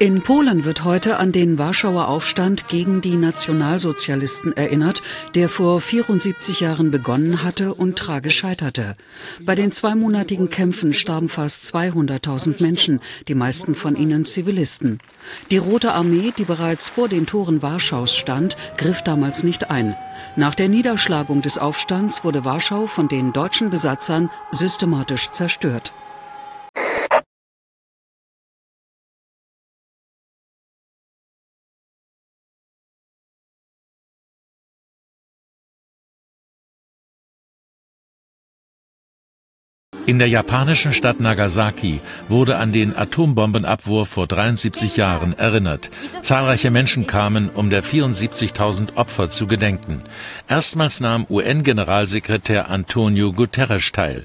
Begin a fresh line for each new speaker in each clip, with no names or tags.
In Polen wird heute an den Warschauer Aufstand gegen die Nationalsozialisten erinnert, der vor 74 Jahren begonnen hatte und tragisch scheiterte. Bei den zweimonatigen Kämpfen starben fast 200.000 Menschen, die meisten von ihnen Zivilisten. Die Rote Armee, die bereits vor den Toren Warschaus stand, griff damals nicht ein. Nach der Niederschlagung des Aufstands wurde Warschau von den deutschen Besatzern systematisch zerstört.
In der japanischen Stadt Nagasaki wurde an den Atombombenabwurf vor 73 Jahren erinnert. Zahlreiche Menschen kamen, um der 74.000 Opfer zu gedenken. Erstmals nahm UN-Generalsekretär Antonio Guterres teil.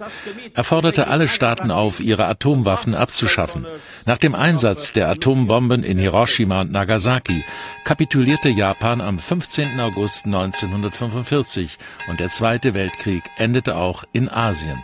Er forderte alle Staaten auf, ihre Atomwaffen abzuschaffen. Nach dem Einsatz der Atombomben in Hiroshima und Nagasaki kapitulierte Japan am 15. August 1945 und der Zweite Weltkrieg endete auch in Asien.